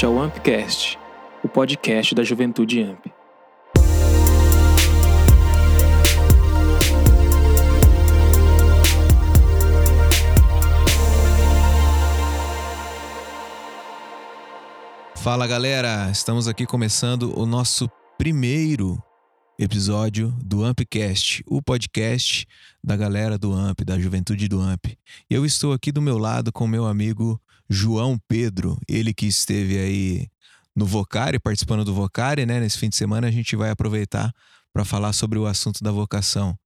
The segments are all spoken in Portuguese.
Este é o Ampcast, o podcast da Juventude Amp. Fala galera, estamos aqui começando o nosso primeiro episódio do Ampcast, o podcast da galera do Amp, da juventude do Amp. Eu estou aqui do meu lado com meu amigo João Pedro, ele que esteve aí no Vocari, participando do Vocari, né? Nesse fim de semana a gente vai aproveitar para falar sobre o assunto da vocação.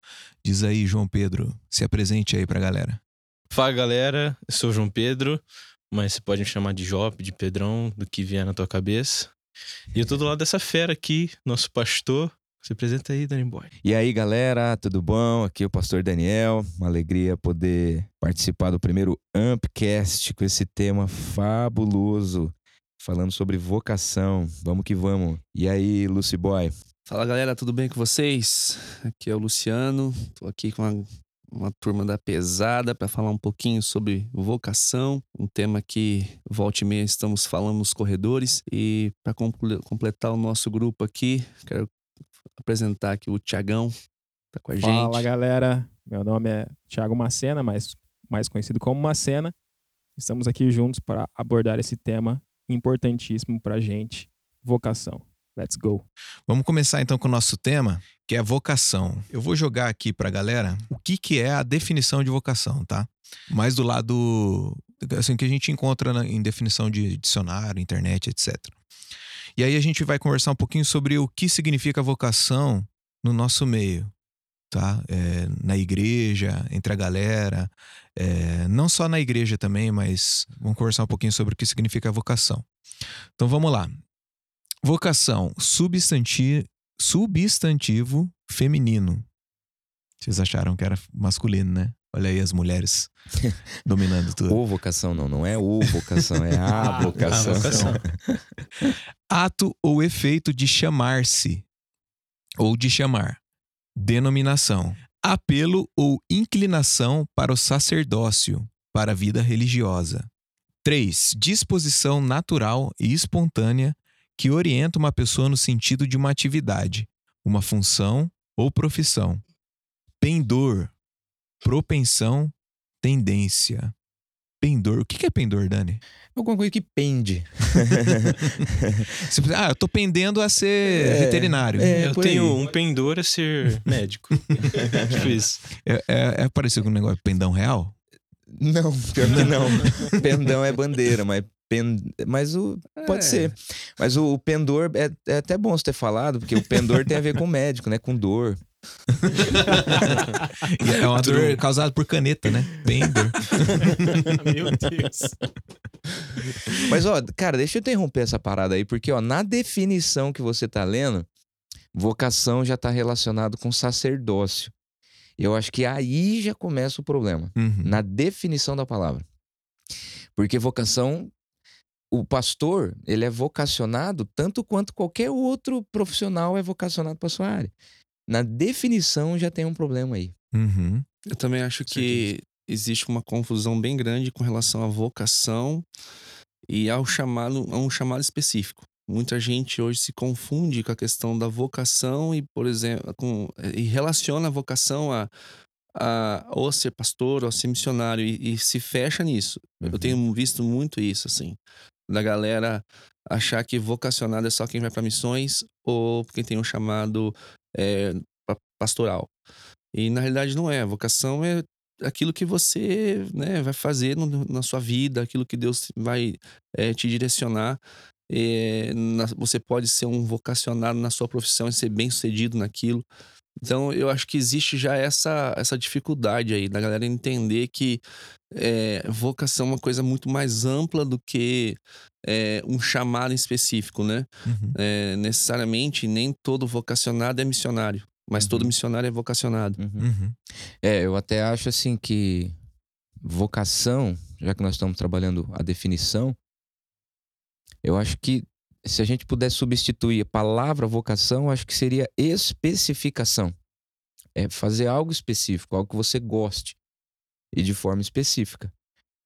Diz aí, João Pedro, se apresente aí para a galera. Fala galera, eu sou o João Pedro, mas você pode me chamar de Jop, de Pedrão, do que vier na tua cabeça. E eu tô do lado dessa fera aqui, nosso pastor, se apresenta aí, Danny Boy. E aí, galera, tudo bom? Aqui é o pastor Daniel. Uma alegria poder participar do primeiro Ampcast com esse tema fabuloso, falando sobre vocação. Vamos que vamos. E aí, Lucy Boy? Fala galera, tudo bem com vocês? Aqui é o Luciano, tô aqui com uma, uma turma da pesada para falar um pouquinho sobre vocação, um tema que volta e meia estamos falando nos corredores. E para completar o nosso grupo aqui, quero apresentar aqui o Tiagão, tá com a gente. Fala galera, meu nome é Thiago Macena, mais, mais conhecido como Macena. Estamos aqui juntos para abordar esse tema importantíssimo para gente, vocação. Let's go. Vamos começar então com o nosso tema, que é vocação. Eu vou jogar aqui para a galera o que, que é a definição de vocação, tá? Mais do lado assim, que a gente encontra na, em definição de dicionário, internet, etc. E aí a gente vai conversar um pouquinho sobre o que significa vocação no nosso meio, tá? É, na igreja, entre a galera, é, não só na igreja também, mas vamos conversar um pouquinho sobre o que significa vocação. Então vamos lá. Vocação, substantivo, substantivo feminino. Vocês acharam que era masculino, né? Olha aí as mulheres dominando tudo. O vocação, não, não é o vocação, é a vocação. A vocação. Ato ou efeito de chamar-se ou de chamar. Denominação. Apelo ou inclinação para o sacerdócio, para a vida religiosa. 3. Disposição natural e espontânea que orienta uma pessoa no sentido de uma atividade, uma função ou profissão. Pendor, propensão, tendência. Pendor. O que é pendor, Dani? Alguma coisa que pende. Ah, eu tô pendendo a ser É, veterinário. é. eu tenho aí. um pendor a ser médico. tipo isso. É, é, é parecido com um negócio de pendão real? Não, pior que não. Pendão é bandeira, mas pen... mas o pode É. ser. Mas o, o pendor é, é até bom você ter falado, porque o pendor tem a ver com médico, né? Com dor. E é uma dor causada por caneta, né? Pendor. Meu Deus. Mas ó, cara, deixa eu interromper essa parada aí, porque ó, na definição que você tá lendo, vocação já tá relacionado com sacerdócio. Eu acho que aí já começa o problema. Uhum. na definição da palavra. Porque vocação, o pastor, ele é vocacionado tanto quanto qualquer outro profissional é vocacionado para sua área. Na definição já tem um problema aí. Uhum. Eu também acho que existe uma confusão bem grande com relação à vocação e ao chamado, a um chamado específico. Muita gente hoje se confunde com a questão da vocação e, por exemplo, com, e relaciona a vocação a, a ou ser pastor ou ser missionário e, e se fecha nisso. Uhum. Eu tenho visto muito isso, assim, da galera achar que vocacionado é só quem vai para missões ou quem tem um chamado é, pa- pastoral. E na realidade não é. A vocação é aquilo que você né, vai fazer no- na sua vida, aquilo que Deus vai é, te direcionar. É, na- você pode ser um vocacionado na sua profissão e ser bem sucedido naquilo. Então eu acho que existe já essa, essa dificuldade aí da galera entender que é, vocação é uma coisa muito mais ampla do que é, um chamado em específico, né? Uhum. É, necessariamente nem todo vocacionado é missionário, mas todo Uhum. missionário é vocacionado. Uhum. É, eu até acho assim que vocação, já que nós estamos trabalhando a definição, eu acho que se a gente puder substituir a palavra vocação, acho que seria especificação. É fazer algo específico, algo que você goste e de forma específica.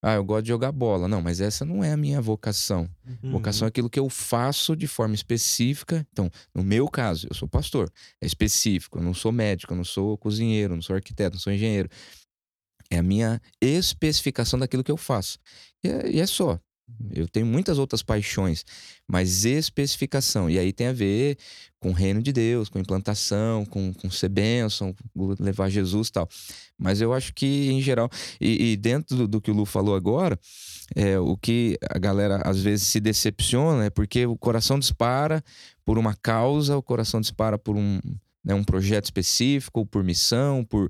Ah, eu gosto de jogar bola. Não, mas essa não é a minha vocação. Uhum. Vocação é aquilo que eu faço de forma específica. Então, no meu caso, eu sou pastor. É específico. Eu não sou médico, eu não sou cozinheiro, eu não sou arquiteto, não sou engenheiro. É a minha especificação daquilo que eu faço. E é, e é só. Eu tenho muitas outras paixões, mas especificação. E aí tem a ver com o reino de Deus, com implantação, com, com ser bênção, levar Jesus e tal. Mas eu acho que, em geral, e, e dentro do, do que o Lu falou agora, é, o que a galera às vezes se decepciona é porque o coração dispara por uma causa, o coração dispara por um, né, um projeto específico, por missão, por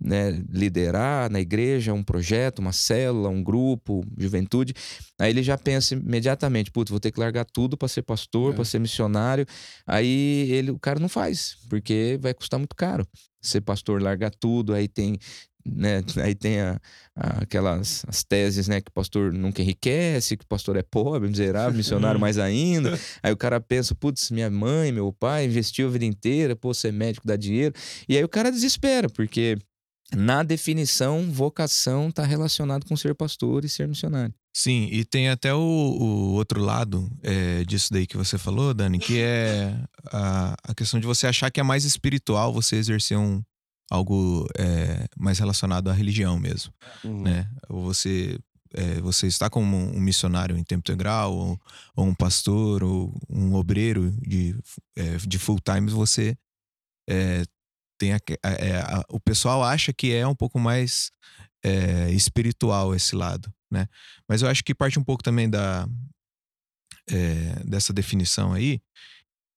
né, liderar na igreja um projeto, uma célula, um grupo, juventude. Aí ele já pensa imediatamente, putz, vou ter que largar tudo para ser pastor, É. para ser missionário. Aí ele, o cara não faz, porque vai custar muito caro. Ser pastor, largar tudo, aí tem né? Aí tem a, a- aquelas as teses, né? Que o pastor nunca enriquece, que o pastor é pobre, miserável, missionário mais ainda. Aí o cara pensa, putz, minha mãe, meu pai investiu a vida inteira, pô, ser médico dá dinheiro. E aí o cara desespera, porque na definição, vocação está relacionado com ser pastor e ser missionário. Sim, e tem até o, o outro lado é, disso daí que você falou, Dani, que é a, a questão de você achar que é mais espiritual você exercer um, algo é, mais relacionado à religião mesmo, Uhum. né? Ou você, é, você está como um missionário em tempo integral, ou, ou um pastor, ou um obreiro de, é, de full time, você é, tem a, é, a- o pessoal acha que é um pouco mais é, espiritual esse lado, né? Mas eu acho que parte um pouco também da é, dessa definição aí,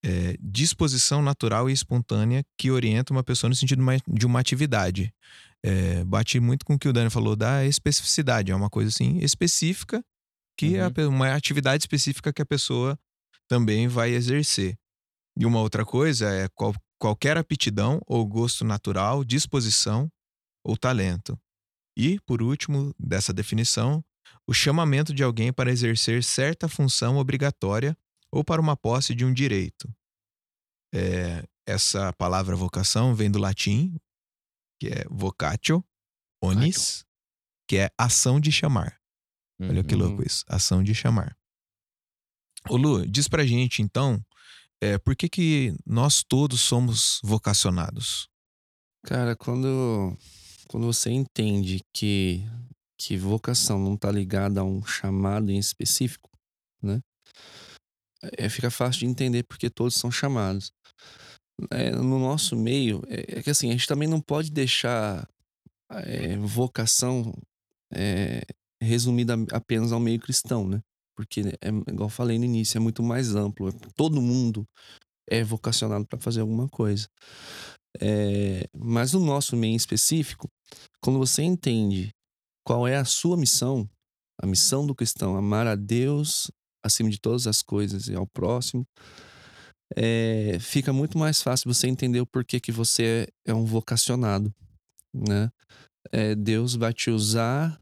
é, disposição natural e espontânea que orienta uma pessoa no sentido de uma atividade. É, bate muito com o que o Dani falou da especificidade, é uma coisa assim específica que é Uhum. pe- uma atividade específica que a pessoa também vai exercer. E uma outra coisa é qual- qualquer aptidão ou gosto natural, disposição ou talento. E, por último, dessa definição, o chamamento de alguém para exercer certa função obrigatória ou para uma posse de um direito. É, essa palavra vocação vem do latim, que é vocatio, onis, que é ação de chamar. Olha que Uhum. louco isso, ação de chamar. Ô Lu, diz pra gente então, é, por que que nós todos somos vocacionados? Cara, quando, quando você entende que, que vocação não tá ligada a um chamado em específico, né? É, fica fácil de entender porque todos são chamados. É, no nosso meio, é, é que assim, a gente também não pode deixar é, vocação é, resumida apenas ao meio cristão, né? Porque, é, igual eu falei no início, é muito mais amplo. Todo mundo é vocacionado para fazer alguma coisa. É, mas no nosso meio específico, quando você entende qual é a sua missão, a missão do cristão, amar a Deus acima de todas as coisas e ao próximo, é, fica muito mais fácil você entender o porquê que você é um vocacionado, né? É, Deus vai te usar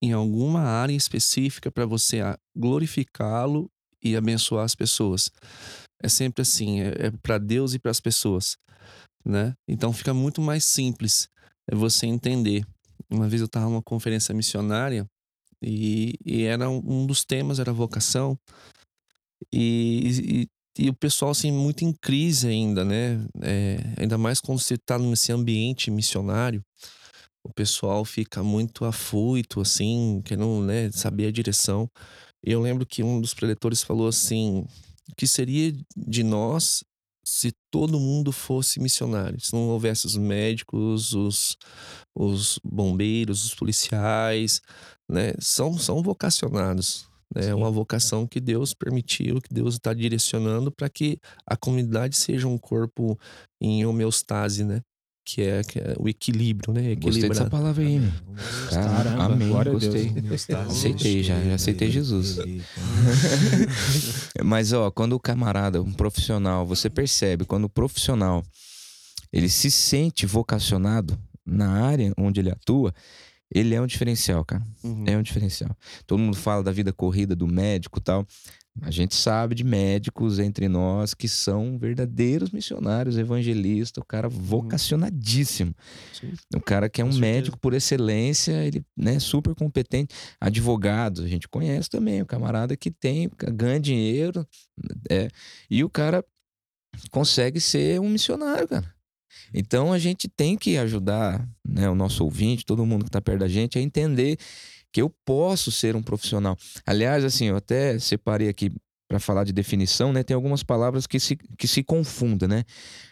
em alguma área específica para você glorificá-lo e abençoar as pessoas. É sempre assim, é, para Deus e para as pessoas, né? Então fica muito mais simples é você entender. Uma vez eu estava numa conferência missionária e, e era um, um dos temas era vocação e, e, e o pessoal assim muito em crise ainda, né? É, ainda mais quando você está nesse ambiente missionário o pessoal fica muito afoito, assim, querendo né, saber a direção. E eu lembro que um dos preletores falou assim: o que seria de nós se todo mundo fosse missionário? Se não houvesse os médicos, os, os bombeiros, os policiais, né? São, são vocacionados. né? É uma vocação que Deus permitiu, que Deus está direcionando para que a comunidade seja um corpo em homeostase, né? Que é, que é o equilíbrio, né? Gostei dessa Equilibrado. palavra aí, meu. Cara, Caramba, amém, gostei. Deus. Aceitei já, já aceitei Jesus. Mas, ó, quando o camarada, um profissional, você percebe, quando o profissional ele se sente vocacionado na área onde ele atua, ele é um diferencial, cara. Uhum. É um diferencial. Todo mundo fala da vida corrida do médico e tal. A gente sabe de médicos entre nós que são verdadeiros missionários, evangelistas, o cara vocacionadíssimo. Sim. O cara que é Com um certeza. médico por excelência, ele né, super competente. Advogados, a gente conhece também, o camarada que tem, ganha dinheiro, é, e o cara consegue ser um missionário, cara. Então a gente tem que ajudar né, o nosso ouvinte, todo mundo que está perto da gente, a entender que eu posso ser um profissional. Aliás, assim, eu até separei aqui para falar de definição, né? Tem algumas palavras que se, que se confundem, né?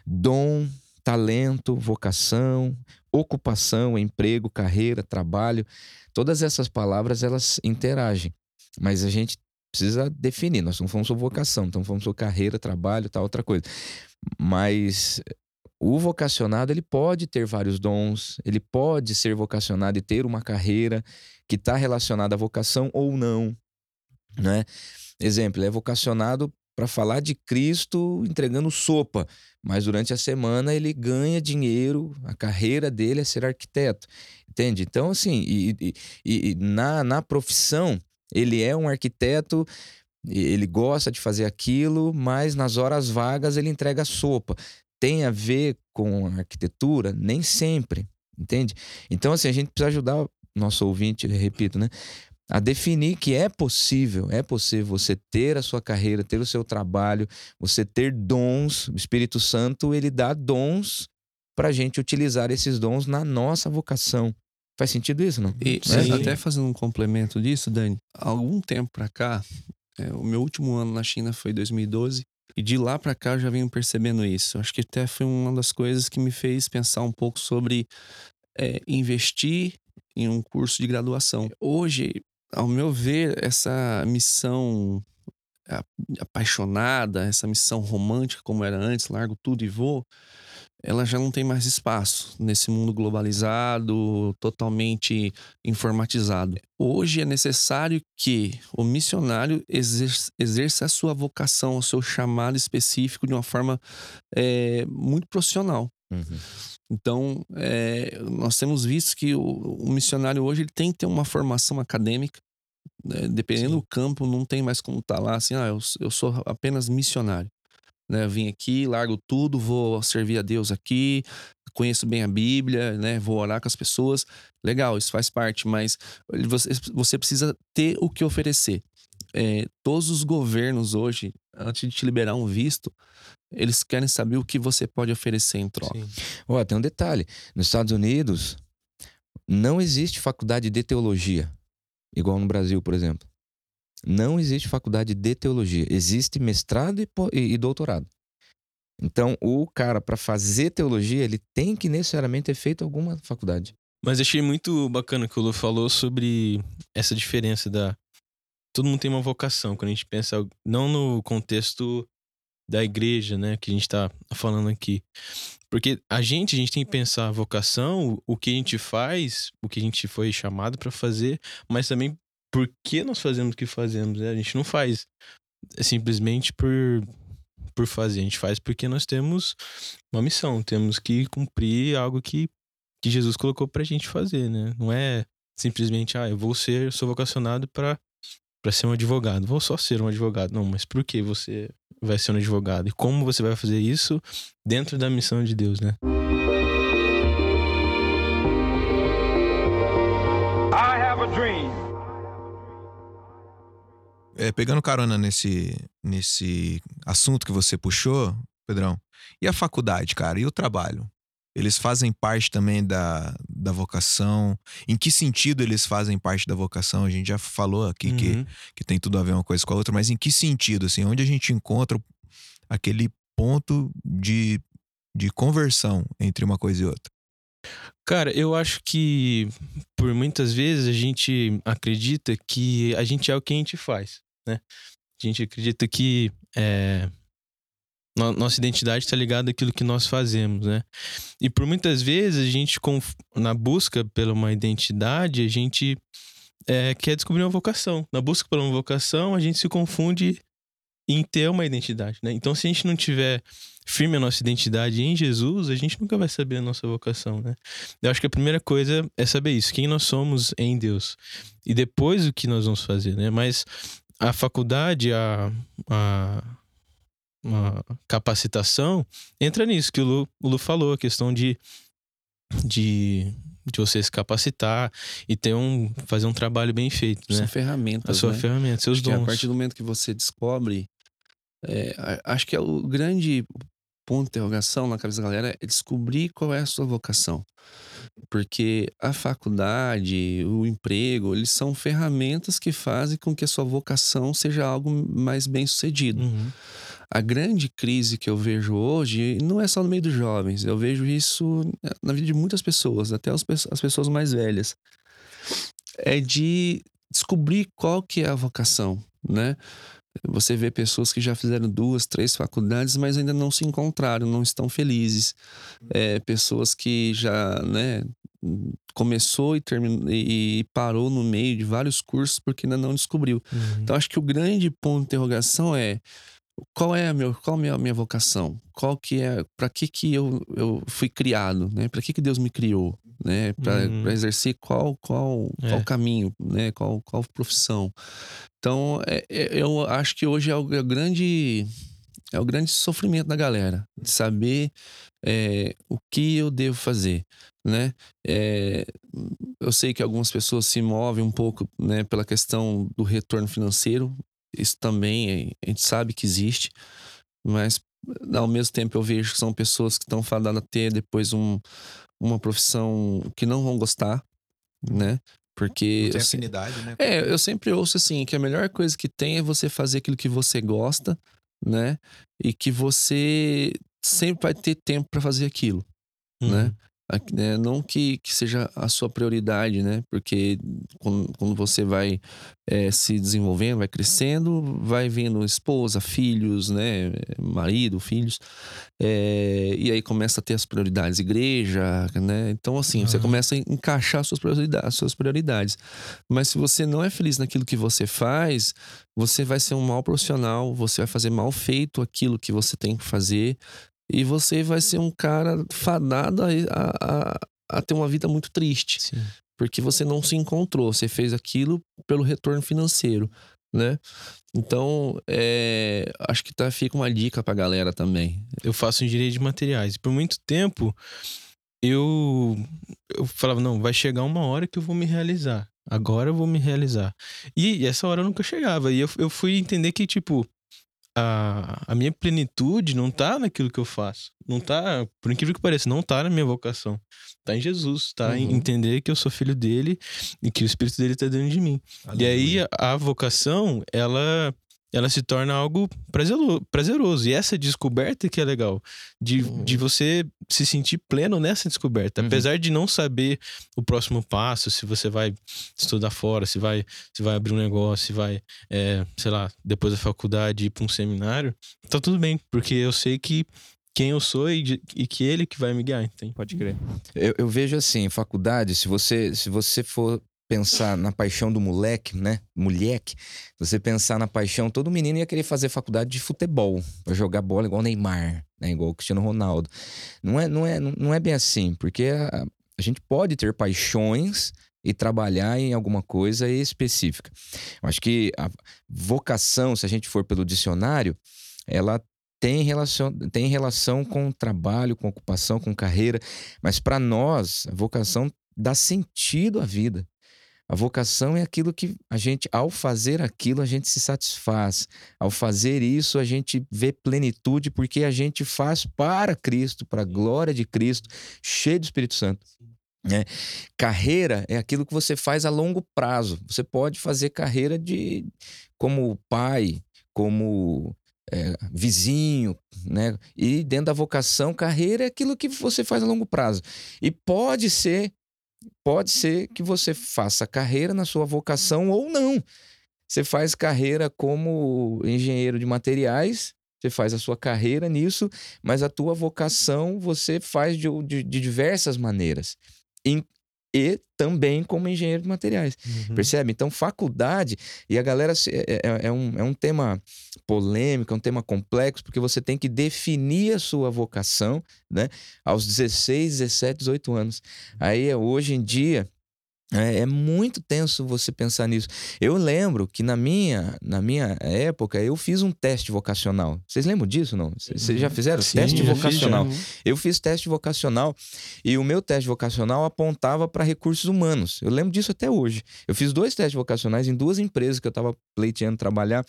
Dom, talento, vocação, ocupação, emprego, carreira, trabalho. Todas essas palavras elas interagem, mas a gente precisa definir. Nós não falamos sobre vocação, estamos falando sobre carreira, trabalho, tal, outra coisa. Mas o vocacionado ele pode ter vários dons, ele pode ser vocacionado e ter uma carreira que está relacionada à vocação ou não, né? Exemplo, é vocacionado para falar de Cristo entregando sopa, mas durante a semana ele ganha dinheiro, a carreira dele é ser arquiteto, entende? Então, assim, e, e- e- na, na profissão, ele é um arquiteto, ele gosta de fazer aquilo, mas nas horas vagas ele entrega sopa. Tem a ver com a arquitetura? Nem sempre, entende? Então, assim, a gente precisa ajudar o nosso ouvinte, repito, né? A definir que é possível, é possível você ter a sua carreira, ter o seu trabalho, você ter dons. O Espírito Santo, ele dá dons para a gente utilizar esses dons na nossa vocação. Faz sentido isso, não? E Né? até fazendo um complemento disso, Dani, há algum tempo pra cá, é, o meu último ano na China foi 2012, e de lá pra cá eu já venho percebendo isso. Acho que até foi uma das coisas que me fez pensar um pouco sobre é, investir em um curso de graduação. Hoje, ao meu ver, essa missão apaixonada, essa missão romântica como era antes, largo tudo e vou, ela já não tem mais espaço nesse mundo globalizado, totalmente informatizado. Hoje é necessário que o missionário exer- exerça a sua vocação, o seu chamado específico de uma forma é, muito profissional. Uhum. Então, é, nós temos visto que o, o missionário hoje ele tem que ter uma formação acadêmica. né? Dependendo Sim. do campo, não tem mais como estar lá assim, ah, eu, eu sou apenas missionário. Né? Eu vim aqui, largo tudo, vou servir a Deus aqui, conheço bem a Bíblia, né? vou orar com as pessoas. Legal, isso faz parte, mas você, precisa ter o que oferecer. É, todos os governos hoje, antes de te liberar um visto, eles querem saber o que você pode oferecer em troca. Ó, tem um detalhe. Nos Estados Unidos, não existe faculdade de teologia, igual no Brasil, por exemplo. Não existe faculdade de teologia. Existe mestrado e, e- doutorado. Então, o cara, para fazer teologia, ele tem que necessariamente ter feito alguma faculdade. Mas achei muito bacana que o Lu falou sobre essa diferença da. Todo mundo tem uma vocação. Quando a gente pensa, não no contexto da igreja, né, que a gente tá falando aqui. Porque a gente, a gente tem que pensar a vocação, o que a gente faz, o que a gente foi chamado para fazer, mas também por que nós fazemos o que fazemos, né? A gente não faz simplesmente por por fazer, a gente faz porque nós temos uma missão, temos que cumprir algo que que Jesus colocou pra gente fazer, né? Não é simplesmente, ah, eu vou ser, eu sou vocacionado pra para ser um advogado. Vou só ser um advogado. Não, mas por que você vai ser um advogado? E como você vai fazer isso dentro da missão de Deus, né? É, pegando carona nesse, nesse assunto que você puxou, Pedrão, e a faculdade, cara, e o trabalho? Eles fazem parte também da, da vocação? Em que sentido eles fazem parte da vocação? A gente já falou aqui que, Uhum. que tem tudo a ver uma coisa com a outra, mas em que sentido, assim? Onde a gente encontra aquele ponto de, de conversão entre uma coisa e outra? Cara, eu acho que por muitas vezes a gente acredita que a gente é o que a gente faz, né? A gente acredita que é, no- nossa identidade está ligada àquilo que nós fazemos, né? E por muitas vezes a gente, na busca pela uma identidade, a gente é, quer descobrir uma vocação. Na busca por uma vocação, a gente se confunde em ter uma identidade, né? Então, se a gente não tiver firme a nossa identidade em Jesus, a gente nunca vai saber a nossa vocação, né? Eu acho que a primeira coisa é saber isso, quem nós somos em Deus. E depois o que nós vamos fazer, né? Mas a faculdade, a, a, a capacitação, entra nisso que o Lu, o Lu falou, a questão de, de, de você se capacitar e ter um, fazer um trabalho bem feito, São né? ferramentas, A sua né? ferramenta, seus Acho dons. a partir do momento que você descobre, é, acho que é o grande ponto de interrogação na cabeça da galera é descobrir qual é a sua vocação. Porque a faculdade, o emprego, eles são ferramentas que fazem com que a sua vocação seja algo mais bem sucedido. Uhum. A grande crise que eu vejo hoje não é só no meio dos jovens, eu vejo isso na vida de muitas pessoas, até as, pe- as pessoas mais velhas. É de descobrir qual que é a vocação, né? Você vê pessoas que já fizeram duas, três faculdades, mas ainda não se encontraram, não estão felizes. É, pessoas que já, né, começou e, terminou, e parou no meio de vários cursos porque ainda não descobriu. Uhum. Então acho que o grande ponto de interrogação é qual é a meu, qual é a minha vocação? Qual que é, para que que eu, eu fui criado, né? Para que que Deus me criou, né? Para Uhum. exercer qual qual qual É. caminho, né? Qual qual profissão? Então, é- é- eu acho que hoje é o, é o grande é o grande sofrimento da galera de saber é, o que eu devo fazer, né? É, eu sei que algumas pessoas se movem um pouco, né, pela questão do retorno financeiro. Isso também é- a gente sabe que existe, mas ao mesmo tempo eu vejo que são pessoas que estão fadadas a ter depois um, uma profissão que não vão gostar, né? Porque Não afinidade, né? é, eu sempre ouço assim, que a melhor coisa que tem é você fazer aquilo que você gosta, né? E que você sempre vai ter tempo para fazer aquilo, né? Uhum. A- né, Não que, que seja a sua prioridade, né? Porque quando, quando você vai eh, se desenvolvendo, vai crescendo, vai vendo esposa, filhos, né? Marido, filhos. eh, e aí começa a ter as prioridades, igreja, né? Então, assim, você começa a encaixar suas prioridades, suas prioridades. Mas se você não é feliz naquilo que você faz, você vai ser um mau profissional, você vai fazer mal feito aquilo que você tem que fazer. E você vai ser um cara fadado a, a, a ter uma vida muito triste. Sim. Porque você não se encontrou, você fez aquilo pelo retorno financeiro, né? Então, é, acho que tá, fica uma dica pra galera também. eu faço engenharia de materiais. Por muito tempo, eu, eu falava, não, vai chegar uma hora que eu vou me realizar. Agora eu vou me realizar. E essa hora nunca chegava. E eu, eu fui entender que, tipo, a, a minha plenitude não tá naquilo que eu faço. Não tá, por incrível que pareça, não tá na minha vocação. Tá em Jesus, tá em Uhum. entender que eu sou filho dele e que o Espírito dele tá dentro de mim. E aí a, a vocação, ela ela se torna algo prazeroso. E essa descoberta que é legal. De, Uhum. de você se sentir pleno nessa descoberta. Uhum. Apesar de não saber o próximo passo, se você vai estudar fora, se vai, se vai abrir um negócio, se vai, é, sei lá, depois da faculdade ir para um seminário, tá tudo bem. Porque eu sei que quem eu sou e, de- e que ele que vai me guiar, entende? Pode crer. Eu, eu vejo assim, faculdade, se você, se você for pensar na paixão do moleque, né? Moleque, você pensar na paixão, todo menino ia querer fazer faculdade de futebol, pra jogar bola igual Neymar, né? Igual o Cristiano Ronaldo. Não é, não é, não é bem assim, porque a, a gente pode ter paixões e trabalhar em alguma coisa específica. Eu acho que a vocação, se a gente for pelo dicionário, ela tem relação, tem relação com trabalho, com ocupação, com carreira, mas para nós, a vocação dá sentido à vida. A vocação é aquilo que a gente, ao fazer aquilo, a gente se satisfaz. Ao fazer isso, a gente vê plenitude porque a gente faz para Cristo, para a glória de Cristo, cheio do Espírito Santo. né? Carreira é aquilo que você faz a longo prazo. Você pode fazer carreira de como pai, como é, vizinho, né? E dentro da vocação, carreira é aquilo que você faz a longo prazo. E pode ser, pode ser que você faça carreira na sua vocação ou não. Você faz carreira como engenheiro de materiais, você faz a sua carreira nisso, mas a tua vocação você faz de, de- de diversas maneiras. E também como engenheiro de materiais. Percebe? Então, faculdade, e a galera é, é- é um, é um tema polêmico, é um tema complexo, porque você tem que definir a sua vocação, né? Aos 16, 17, 18 anos. Aí, hoje em dia, É, é muito tenso você pensar nisso. Eu lembro que na minha, na minha época eu fiz um teste vocacional. Vocês lembram disso, não? Vocês já fizeram Sim, teste já fiz, vocacional? já. Eu fiz teste vocacional e o meu teste vocacional apontava para recursos humanos. Eu lembro disso até hoje. Eu fiz dois testes vocacionais em duas empresas que eu estava pleiteando trabalhar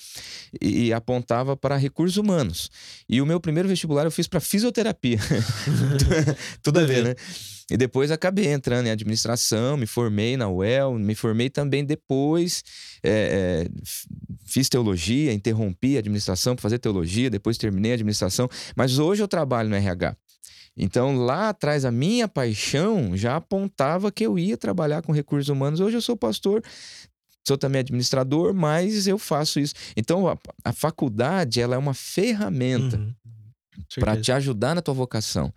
e, e apontava para recursos humanos. E o meu primeiro vestibular eu fiz para fisioterapia. Tudo a ver, né? E depois acabei entrando em administração, me formei na UEL, me formei também depois, é, é, fiz teologia, interrompi a administração para fazer teologia, depois terminei a administração, mas hoje eu trabalho no RH. Então, lá atrás, a minha paixão já apontava que eu ia trabalhar com recursos humanos. Hoje eu sou pastor, sou também administrador, mas eu faço isso. Então, a, a faculdade ela é uma ferramenta Uhum. para te ajudar na tua vocação.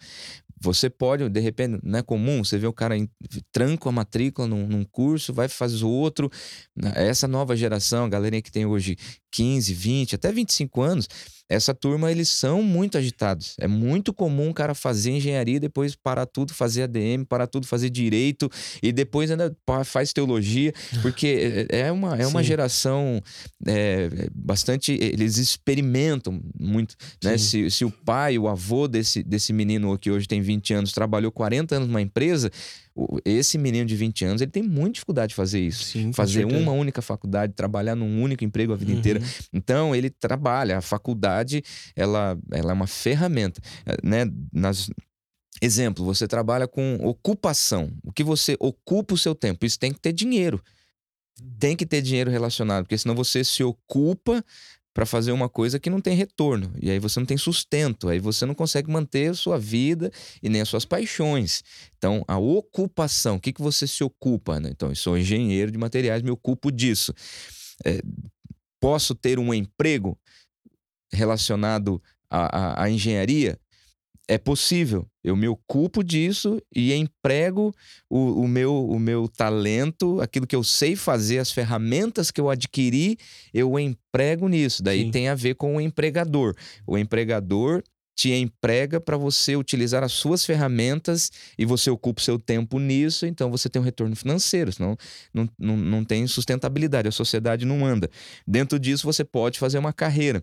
Você pode, de repente, não é comum, você vê o cara em, tranca a matrícula num, num curso, vai fazer outro. né? Essa nova geração, a galerinha que tem hoje 15, 20, até 25 anos, essa turma, eles são muito agitados. É muito comum o cara fazer engenharia, depois parar tudo, fazer ADM, parar tudo, fazer direito, e depois ainda faz teologia, porque é é uma, é uma Sim. geração é, bastante. Eles experimentam muito né? Se, se o pai, o avô desse, desse menino que hoje tem 20 anos, trabalhou 40 anos numa empresa, esse menino de 20 anos, ele tem muita dificuldade de fazer isso. Sim, fazer uma única faculdade, trabalhar num único emprego a vida Uhum. inteira. Então, ele trabalha. A faculdade, ela, ela é uma ferramenta, eh, né? Nas, exemplo, você trabalha com ocupação. O que você ocupa o seu tempo? Isso tem que ter dinheiro. Tem que ter dinheiro relacionado, porque senão você se ocupa para fazer uma coisa que não tem retorno. E aí você não tem sustento, aí você não consegue manter a sua vida e nem as suas paixões. Então, a ocupação, o que, que você se ocupa? né? Então, eu sou engenheiro de materiais, me ocupo disso. É, posso ter um emprego relacionado à, à- à engenharia? É possível. Eu me ocupo disso e emprego o, o meu, o meu talento, aquilo que eu sei fazer, as ferramentas que eu adquiri, eu emprego nisso. Daí Sim. tem a ver com o empregador. O empregador te emprega para você utilizar as suas ferramentas e você ocupa o seu tempo nisso, então você tem um retorno financeiro, senão não, não, não tem sustentabilidade, a sociedade não anda. Dentro disso, você pode fazer uma carreira.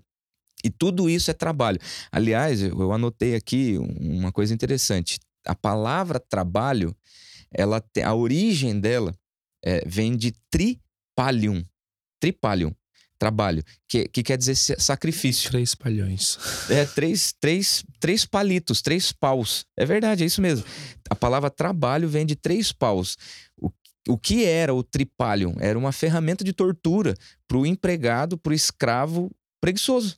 E tudo isso é trabalho. Aliás, eu, anotei aqui um- uma coisa interessante. A palavra trabalho, ela tem, a origem dela é, vem de tripalium. Tripalium, trabalho, que, que quer dizer sa- sacrifício. Três palhões. É, três, três, três palitos, três paus. É verdade, é isso mesmo. A palavra trabalho vem de três paus. O, o que era o tripalium? Era uma ferramenta de tortura para o empregado, para o escravo preguiçoso.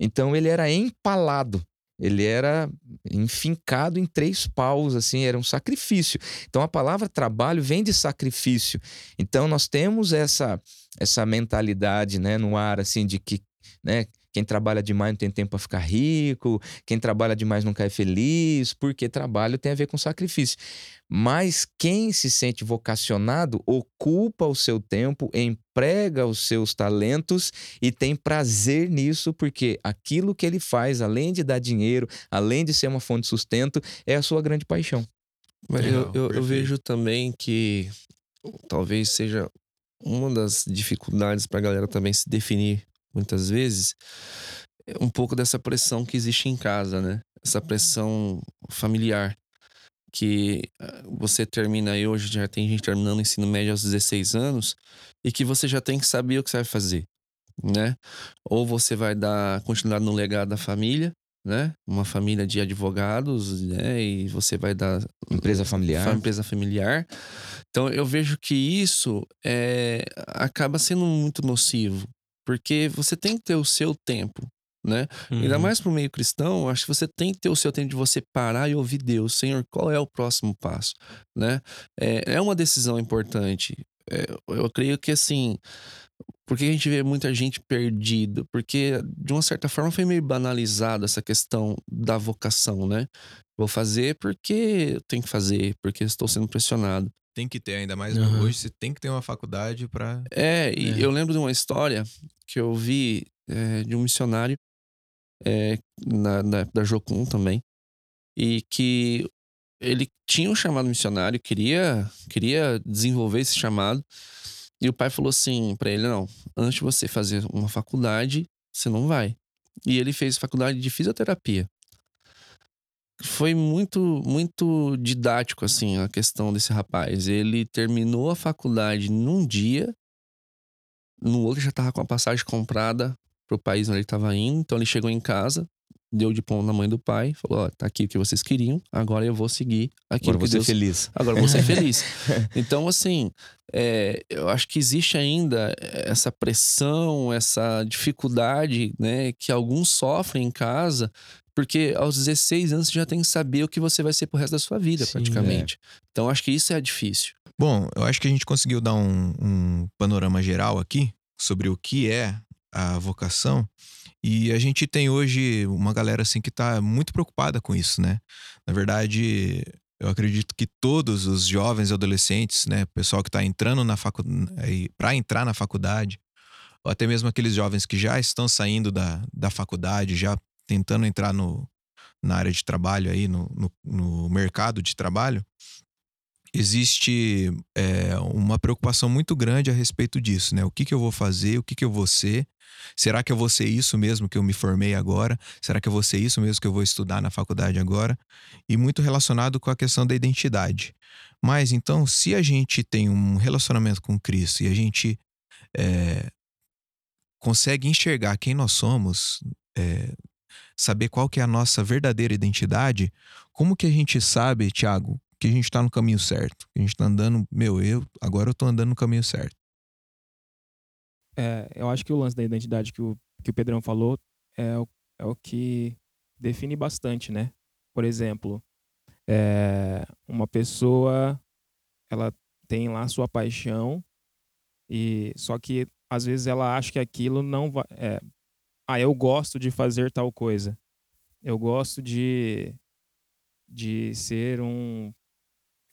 Então ele era empalado. Ele era enfincado em três paus, assim, era um sacrifício. Então a palavra trabalho vem de sacrifício. Então nós temos essa essa mentalidade, né, no ar assim de que, né, quem trabalha demais não tem tempo para ficar rico, quem trabalha demais não cai feliz, porque trabalho tem a ver com sacrifício. Mas quem se sente vocacionado ocupa o seu tempo, emprega os seus talentos e tem prazer nisso, porque aquilo que ele faz, além de dar dinheiro, além de ser uma fonte de sustento, é a sua grande paixão. Mas eu, eu, eu vejo também que talvez seja uma das dificuldades para a galera também se definir muitas vezes é um pouco dessa pressão que existe em casa, né? Essa pressão familiar. Que ah, você termina aí hoje, já tem gente terminando o ensino médio aos 16 anos, e que você já tem que saber o que você vai fazer, né? Ou você vai dar continuidade no legado da família, né? Uma família de advogados, né? E você vai dar Empresa familiar. empresa familiar. Então eu vejo que isso é, acaba sendo muito nocivo, porque você tem que ter o seu tempo, né? Ainda Uhum. mais pro meio cristão, acho que você tem que ter o seu tempo de você parar e ouvir Deus, Senhor, qual é o próximo passo, né? É, é uma decisão importante. É, eu creio que assim, porque a gente vê muita gente perdida, porque de uma certa forma foi meio banalizado essa questão da vocação, né? Vou fazer porque eu tenho que fazer, porque estou sendo pressionado. Tem que ter, ainda mais Aham. hoje, você tem que ter uma faculdade para. É, e É. eu lembro de uma história que eu vi é, de um missionário é, na, na, da Jocum também, e que ele tinha um chamado missionário, queria, queria desenvolver esse chamado. E o pai falou assim pra ele: não, antes de você fazer uma faculdade, você não vai. E ele fez faculdade de fisioterapia. Foi muito, muito didático, assim, a questão desse rapaz. Ele terminou a faculdade num dia, no outro já tava com a passagem comprada pro país onde ele tava indo. Então ele chegou em casa, deu o diploma na mãe do pai, falou: Ó, tá aqui o que vocês queriam, agora eu vou seguir aquilo Agora que você é Deus feliz. Agora eu vou ser feliz. Então, assim, é, eu acho que existe ainda essa pressão, essa dificuldade, né, que alguns sofrem em casa, porque aos 16 anos você já tem que saber o que você vai ser pro resto da sua vida, Sim, praticamente. Então, acho que isso é difícil. Bom, eu acho que a gente conseguiu dar um, um panorama geral aqui sobre o que é a vocação. E a gente tem hoje uma galera assim que tá muito preocupada com isso, né? Na verdade, eu acredito que todos os jovens e adolescentes, né, pessoal que tá entrando na faculdade, para entrar na faculdade, ou até mesmo aqueles jovens que já estão saindo da, da faculdade, já tentando entrar no, na área de trabalho aí, no, no, no mercado de trabalho, existe é, uma preocupação muito grande a respeito disso, né? O que, que eu vou fazer, o que, que eu vou ser? Será que eu vou ser isso mesmo que eu me formei agora? Será que eu vou ser isso mesmo que eu vou estudar na faculdade agora? E muito relacionado com a questão da identidade. Mas então, se a gente tem um relacionamento com Cristo e a gente é, consegue enxergar quem nós somos, é, saber qual que é a nossa verdadeira identidade, como que a gente sabe, Tiago, que a gente está no caminho certo? Que a gente está andando, meu, eu agora eu tô andando no caminho certo. É, eu acho que o lance da identidade que o, que o Pedrão falou é o, é o que define bastante, né? Por exemplo, é, uma pessoa ela tem lá sua paixão e só que às vezes ela acha que aquilo não vai. É, ah, eu gosto de fazer tal coisa. Eu gosto de de ser um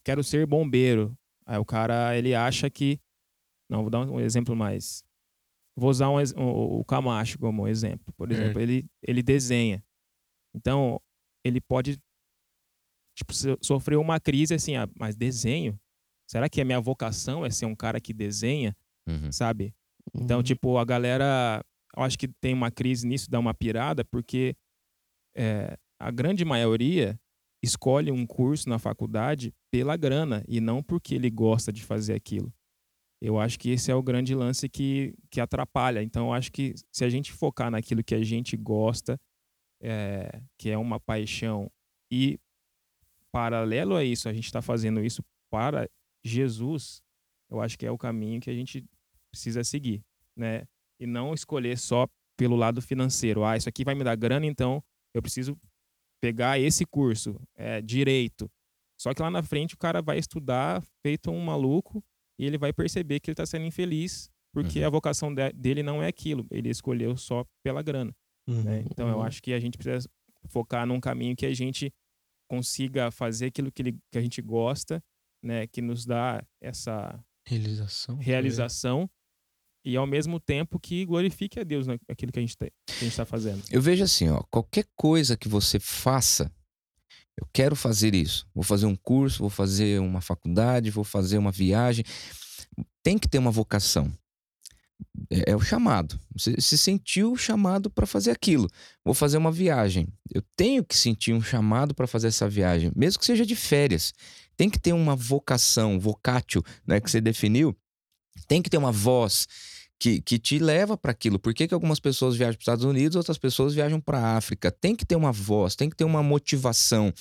quero ser bombeiro. Aí o cara ele acha que não vou dar um exemplo mais Vou usar um, o, o Camacho como exemplo. Por exemplo, ele, ele desenha. Então, ele pode tipo, so- sofrer uma crise assim, ah, mas desenho? Será que a minha vocação é ser um cara que desenha, Uhum. sabe? Então, tipo, a galera, eu acho que tem uma crise nisso, dá uma pirada, porque é, a grande maioria escolhe um curso na faculdade pela grana e não porque ele gosta de fazer aquilo. Eu acho que esse é o grande lance que, que atrapalha. Então, eu acho que se a gente focar naquilo que a gente gosta, é, que é uma paixão, e paralelo a isso, a gente está fazendo isso para Jesus, eu acho que é o caminho que a gente precisa seguir, né? E não escolher só pelo lado financeiro. Ah, isso aqui vai me dar grana, então eu preciso pegar esse curso, é, direito. Só que lá na frente o cara vai estudar feito um maluco e ele vai perceber que ele está sendo infeliz porque Uhum. a vocação de- dele não é aquilo. Ele escolheu só pela grana. né? Uhum. Então eu acho que a gente precisa focar num caminho que a gente consiga fazer aquilo que, ele- que a gente gosta, né? Que nos dá essa Realização. realização e ao mesmo tempo que glorifique a Deus naquilo que a gente está fazendo. Eu vejo assim, ó, qualquer coisa que você faça, eu quero fazer isso. Vou fazer um curso, vou fazer uma faculdade, vou fazer uma viagem. Tem que ter uma vocação. É, é o chamado. Você se sentiu chamado para fazer aquilo. Vou fazer uma viagem. Eu tenho que sentir um chamado para fazer essa viagem, mesmo que seja de férias. Tem que ter uma vocação, vocatio, né, que você definiu. Tem que ter uma voz que, que te leva para aquilo. Por que, que algumas pessoas viajam para os Estados Unidos, outras pessoas viajam para a África? Tem que ter uma voz, tem que ter uma motivação.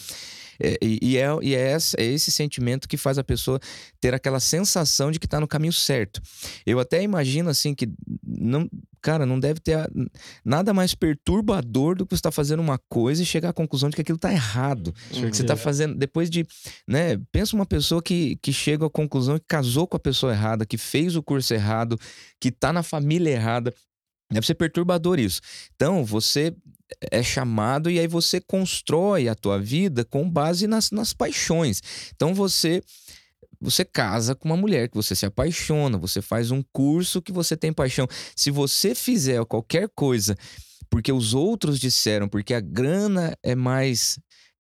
É, e, e é, e é, essa- é esse sentimento que faz a pessoa ter aquela sensação de que está no caminho certo. Eu até imagino assim que não, cara, não deve ter a- nada mais perturbador do que você estar fazendo uma coisa e chegar à conclusão de que aquilo está errado. Que você tá fazendo. Depois de. Né, pensa uma pessoa que, que chega à conclusão que casou com a pessoa errada, que fez o curso errado, que tá na família errada. Deve ser perturbador isso. Então, você é chamado e aí você constrói a tua vida com base nas, nas paixões. Então, você. Você casa com uma mulher que você se apaixona, você faz um curso que você tem paixão. Se você fizer qualquer coisa porque os outros disseram, porque a grana é mais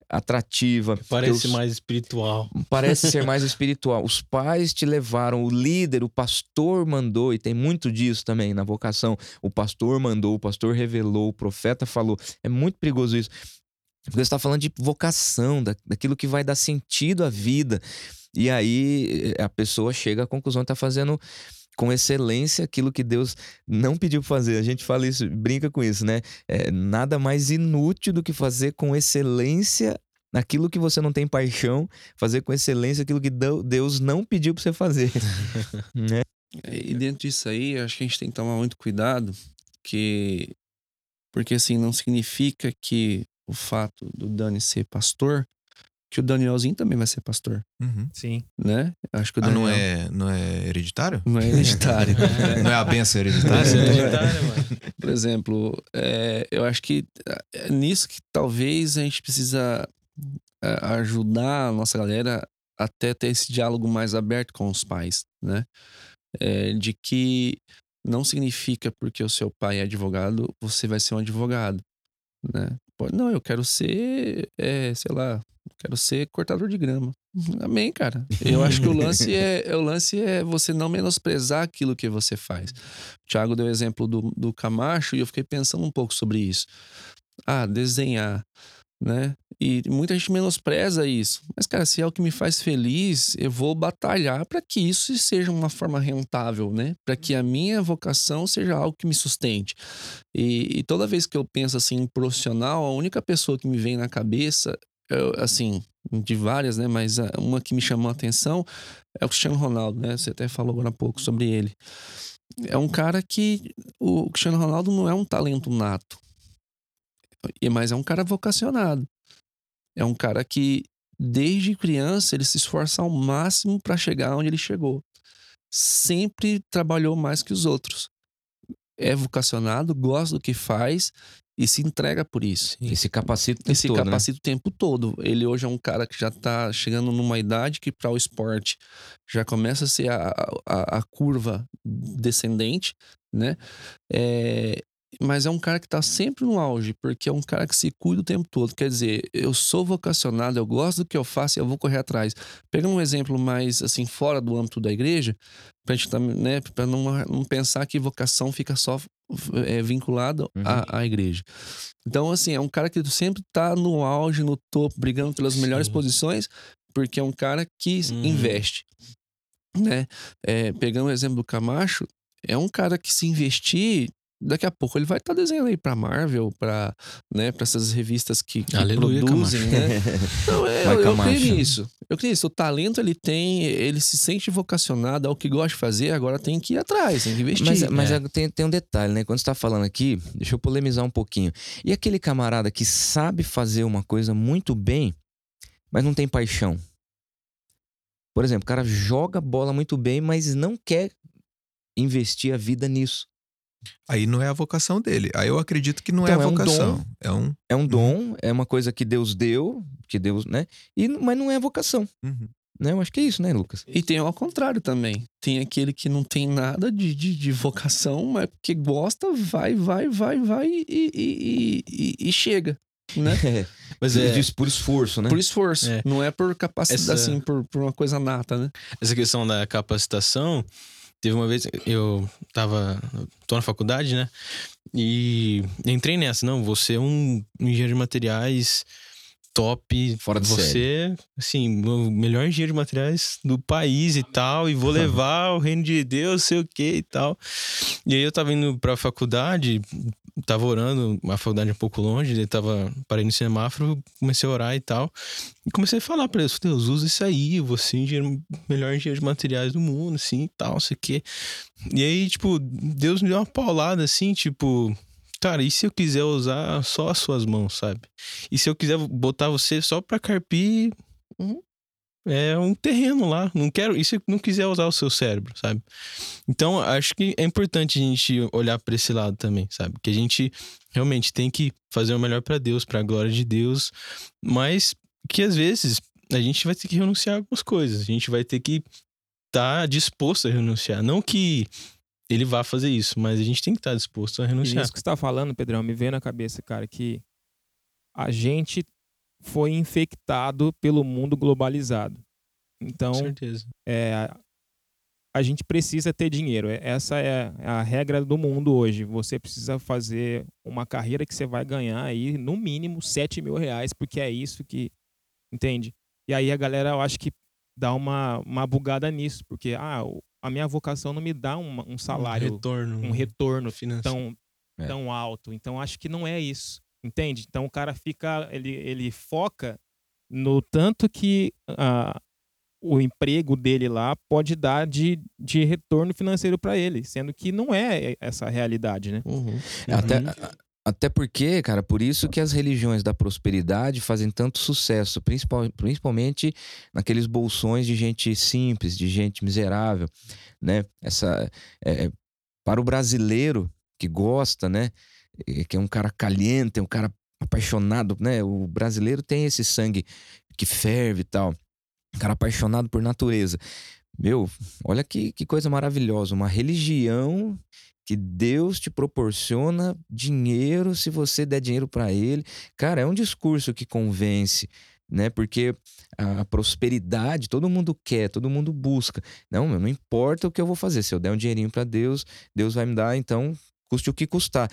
atrativa. Parece mais espiritual. Parece ser mais espiritual. Os pais te levaram, o líder, o pastor mandou, e tem muito disso também na vocação. O pastor mandou, o pastor revelou, o profeta falou. É muito perigoso isso. Porque você está falando de vocação, da, daquilo que vai dar sentido à vida. E aí eh, a pessoa chega à conclusão está fazendo com excelência aquilo que Deus não pediu para fazer. A gente fala isso, brinca com isso, né? É nada mais inútil do que fazer com excelência aquilo que você não tem paixão, fazer com excelência aquilo que Deu- Deus não pediu para você fazer. né? E dentro disso aí, acho que a gente tem que tomar muito cuidado, que porque assim não significa que o fato do Dani ser pastor, que o Danielzinho também vai ser pastor, Uhum. Sim. né? Acho que o Ah, Daniel não é, não é hereditário? não é hereditário. Não é a benção hereditária? É hereditária, mano. Por exemplo, é, eu acho que é nisso que talvez a gente precisa é, ajudar a nossa galera até ter esse diálogo mais aberto com os pais, né? É, de que não significa porque o seu pai é advogado, você vai ser um advogado, né? Pode, não, eu quero ser, é, sei lá, quero ser cortador de grama. Amém, cara. Eu acho que o lance é, é- o lance é você não menosprezar aquilo que você faz. O Thiago deu o exemplo do, do Camacho e eu fiquei pensando um pouco sobre isso. Ah, desenhar, né? E muita gente menospreza isso. Mas, cara, se é o que me faz feliz, eu vou batalhar para que isso seja uma forma rentável, né? Para que a minha vocação seja algo que me sustente. E, e toda vez que eu penso assim em profissional, a única pessoa que me vem na cabeça, eu, assim, de várias, né? Mas ah, uma que me chamou a atenção é o Cristiano Ronaldo, né? Você até falou agora há pouco sobre ele. É um cara que o Cristiano Ronaldo não é um talento nato, mas é um cara vocacionado. É um cara que desde criança ele se esforça ao máximo para chegar onde ele chegou. Sempre trabalhou mais que os outros. É vocacionado, gosta do que faz e se entrega por isso. E se capacita o tempo Ele se todo, né? capacita o tempo todo. Ele hoje é um cara que já tá chegando numa idade que para o esporte já começa a ser a, a, a curva descendente, né? É, mas é um cara que tá sempre no auge, porque é um cara que se cuida o tempo todo. Quer dizer, eu sou vocacionado, eu gosto do que eu faço e eu vou correr atrás. Pegando um exemplo mais assim, fora do âmbito da igreja, pra gente tá, né, pra não, não pensar que vocação fica só é, vinculada Uhum. à, à igreja. Então, assim, é um cara que sempre tá no auge, no topo, brigando pelas melhores Sim. posições, porque é um cara que Uhum. investe, né? É, pegando o exemplo do Camacho, é um cara que se investir, daqui a pouco ele vai estar desenhando aí pra Marvel, pra, né, pra essas revistas que, que Aleluia, produzem, né? Não, é, Vai, eu, eu Camacho. creio nisso. Eu creio nisso. O talento ele tem, ele se sente vocacionado, é o que gosta de fazer, agora tem que ir atrás, tem que investir. Mas, mas é- tem, tem um detalhe, né? Quando você tá falando aqui, deixa eu polemizar um pouquinho. E aquele camarada que sabe fazer uma coisa muito bem, mas não tem paixão? Por exemplo, o cara joga bola muito bem, mas não quer investir a vida nisso. Aí não é a vocação dele. Aí eu acredito que não Então, é é a um vocação. dom. É um. É um dom, é uma coisa que Deus deu, que Deus, né? E, mas não é vocação, Uhum. né? Eu acho que é isso, né, Lucas? E tem ao contrário também. Tem aquele que não tem nada de, de, de vocação, mas que gosta, vai, vai, vai, vai e, e, e, e- e chega. Né? Mas é, Diz por esforço, né? Por esforço. É. Não é por capacidade, Essa- assim, por, por uma coisa nata, né? essa questão da capacitação, teve uma vez eu tava. tô na faculdade, né? E entrei nessa, não, você é um engenheiro de materiais top. Fora de Você, assim, o melhor engenheiro de materiais do país e tal, e vou levar o reino de Deus, sei o que e tal. E aí eu tava indo pra faculdade, tava orando, a faculdade é um pouco longe, ele tava parei no semáforo, comecei a orar e tal. E comecei a falar pra Deus, Deus, usa isso aí, você o engenheiro- melhor engenheiro de materiais do mundo, assim, e tal, sei o quê. E aí, tipo, Deus me deu uma paulada, assim, tipo... Cara, e se eu quiser usar só as suas mãos, sabe? E se eu quiser botar você só pra carpir Uhum. é um terreno lá. Não quero. E se eu não quiser usar o seu cérebro, sabe? Então, acho que é importante a gente olhar pra esse lado também, sabe? Que a gente realmente tem que fazer o melhor pra Deus, pra glória de Deus, mas que às vezes a gente vai ter que renunciar a algumas coisas. A gente vai ter que estar disposto a renunciar. Não que ele vá fazer isso, mas a gente tem que estar disposto a E renunciar. isso que você tá falando, Pedrão, me veio na cabeça, cara, que a gente foi infectado pelo mundo globalizado. Então, Com certeza. é, a gente precisa ter dinheiro. É- Essa é a regra do mundo hoje. Você precisa fazer uma carreira que você vai ganhar aí, no mínimo, 7 mil reais, porque é isso que. Entende? E aí a galera, eu acho que dá uma, uma bugada nisso, porque ah, a minha vocação não me dá uma- um salário, Um retorno. um retorno financeiro. tão, É. tão alto. Então acho que não é isso. Entende? Então o cara fica. Ele, ele foca no tanto que ah, o emprego dele lá pode dar de, de retorno financeiro para ele, sendo que não é essa a realidade, né? Uhum. Até, a- até porque, cara, por isso que as religiões da prosperidade fazem tanto sucesso, principal, principalmente naqueles bolsões de gente simples, de gente miserável, né? Essa, é, para o brasileiro que gosta, né? Que é um cara caliente, é um cara apaixonado, né? O brasileiro tem esse sangue que ferve e tal. Um cara apaixonado por natureza. Meu, olha que, que coisa maravilhosa. Uma religião que Deus te proporciona dinheiro se você der dinheiro para ele. Cara, é um discurso que convence, né? Porque a prosperidade todo mundo quer, todo mundo busca. Não, meu, não importa o que eu vou fazer. Se eu der um dinheirinho para Deus, Deus vai me dar, então custe o que custar.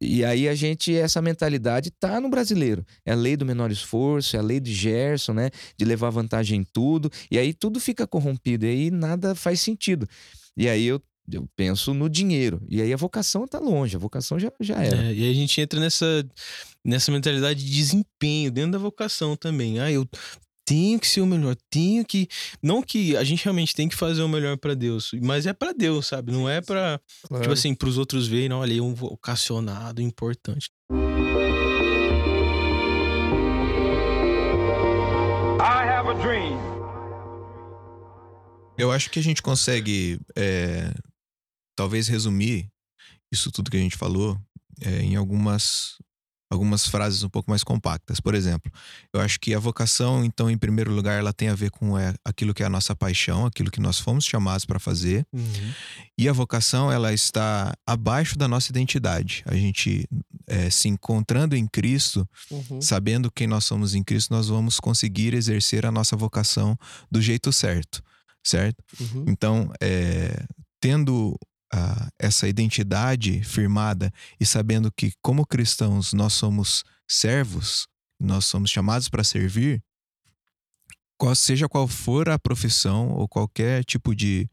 E aí a gente, essa mentalidade tá no brasileiro. É a lei do menor esforço, é a lei de Gerson, né? De levar vantagem em tudo. E aí tudo fica corrompido. E aí nada faz sentido. E aí eu, eu penso no dinheiro. E aí a vocação tá longe. A vocação já, já era. É, e aí a gente entra nessa, nessa mentalidade de desempenho dentro da vocação também. Ah, eu tenho que ser o melhor, tenho que. Não que a gente realmente tem que fazer o melhor pra Deus, mas é pra Deus, sabe? Não é pra. Claro. Tipo assim, pros outros verem, olha, é um vocacionado importante. I have a dream. Eu acho que a gente consegue, é, talvez, resumir isso tudo que a gente falou é, em algumas, algumas frases um pouco mais compactas. Por exemplo, eu acho que a vocação, então, em primeiro lugar, ela tem a ver com é, aquilo que é a nossa paixão, aquilo que nós fomos chamados para fazer. E a vocação, ela está abaixo da nossa identidade. A gente é, se encontrando em Cristo, Uhum. sabendo quem nós somos em Cristo, nós vamos conseguir exercer a nossa vocação do jeito certo, certo? Uhum. Então, é, tendo essa identidade firmada e sabendo que, como cristãos, nós somos servos, nós somos chamados para servir, qual- seja qual for a profissão ou qualquer tipo de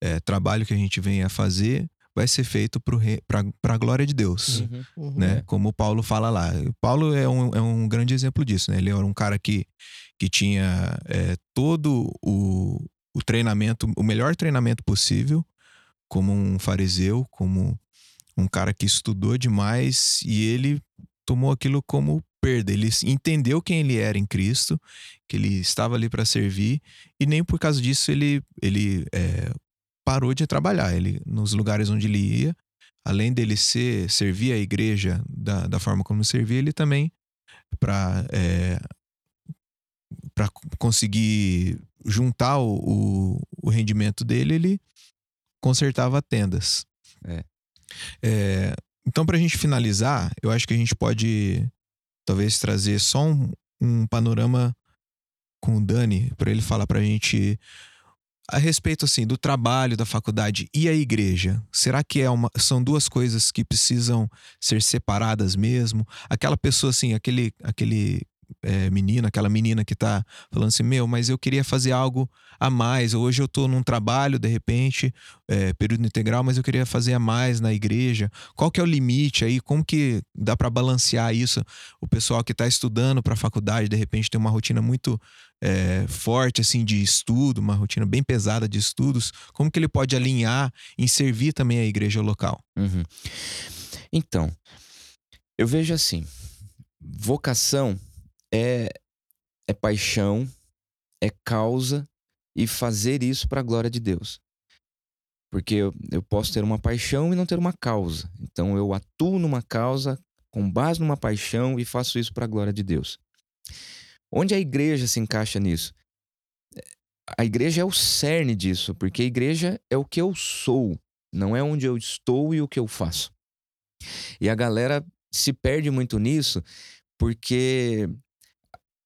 eh, trabalho que a gente venha a fazer, vai ser feito para a glória de Deus Uhum. Uhum. né? Como o Paulo fala lá. Paulo é um, é um grande exemplo disso, né? Ele era um cara que, que tinha é, todo o, o treinamento, o melhor treinamento possível, como um fariseu, como um cara que estudou demais e ele tomou aquilo como perda. Ele entendeu quem ele era em Cristo, que ele estava ali para servir e nem por causa disso ele, ele é, parou de trabalhar. Ele nos lugares onde ele ia, além dele ser servir a igreja da, da forma como servia, ele também para para conseguir juntar o, o, o rendimento dele, ele consertava tendas. É. É, então, para a gente finalizar, eu acho que a gente pode talvez trazer só um, um panorama com o Dani, para ele falar para a gente a respeito assim do trabalho da faculdade e a igreja. Será que é uma, são duas coisas que precisam ser separadas mesmo? Aquela pessoa assim, aquele aquele é, menino, aquela menina que tá falando assim, meu, mas eu queria fazer algo a mais. Hoje eu tô num trabalho, de repente, é, período integral, mas eu queria fazer a mais na igreja. Qual que é o limite aí? Como que dá para balancear isso? O pessoal que tá estudando para faculdade, de repente, tem uma rotina muito é, forte, assim, de estudo, uma rotina bem pesada de estudos. Como que ele pode alinhar em servir também a igreja local? Uhum. Então, eu vejo assim: vocação é, é paixão, é causa e fazer isso para a glória de Deus. Porque eu, eu posso ter uma paixão e não ter uma causa. Então eu atuo numa causa com base numa paixão e faço isso para a glória de Deus. Onde a igreja se encaixa nisso? A igreja é o cerne disso, porque a igreja é o que eu sou, não é onde eu estou e o que eu faço. E a galera se perde muito nisso porque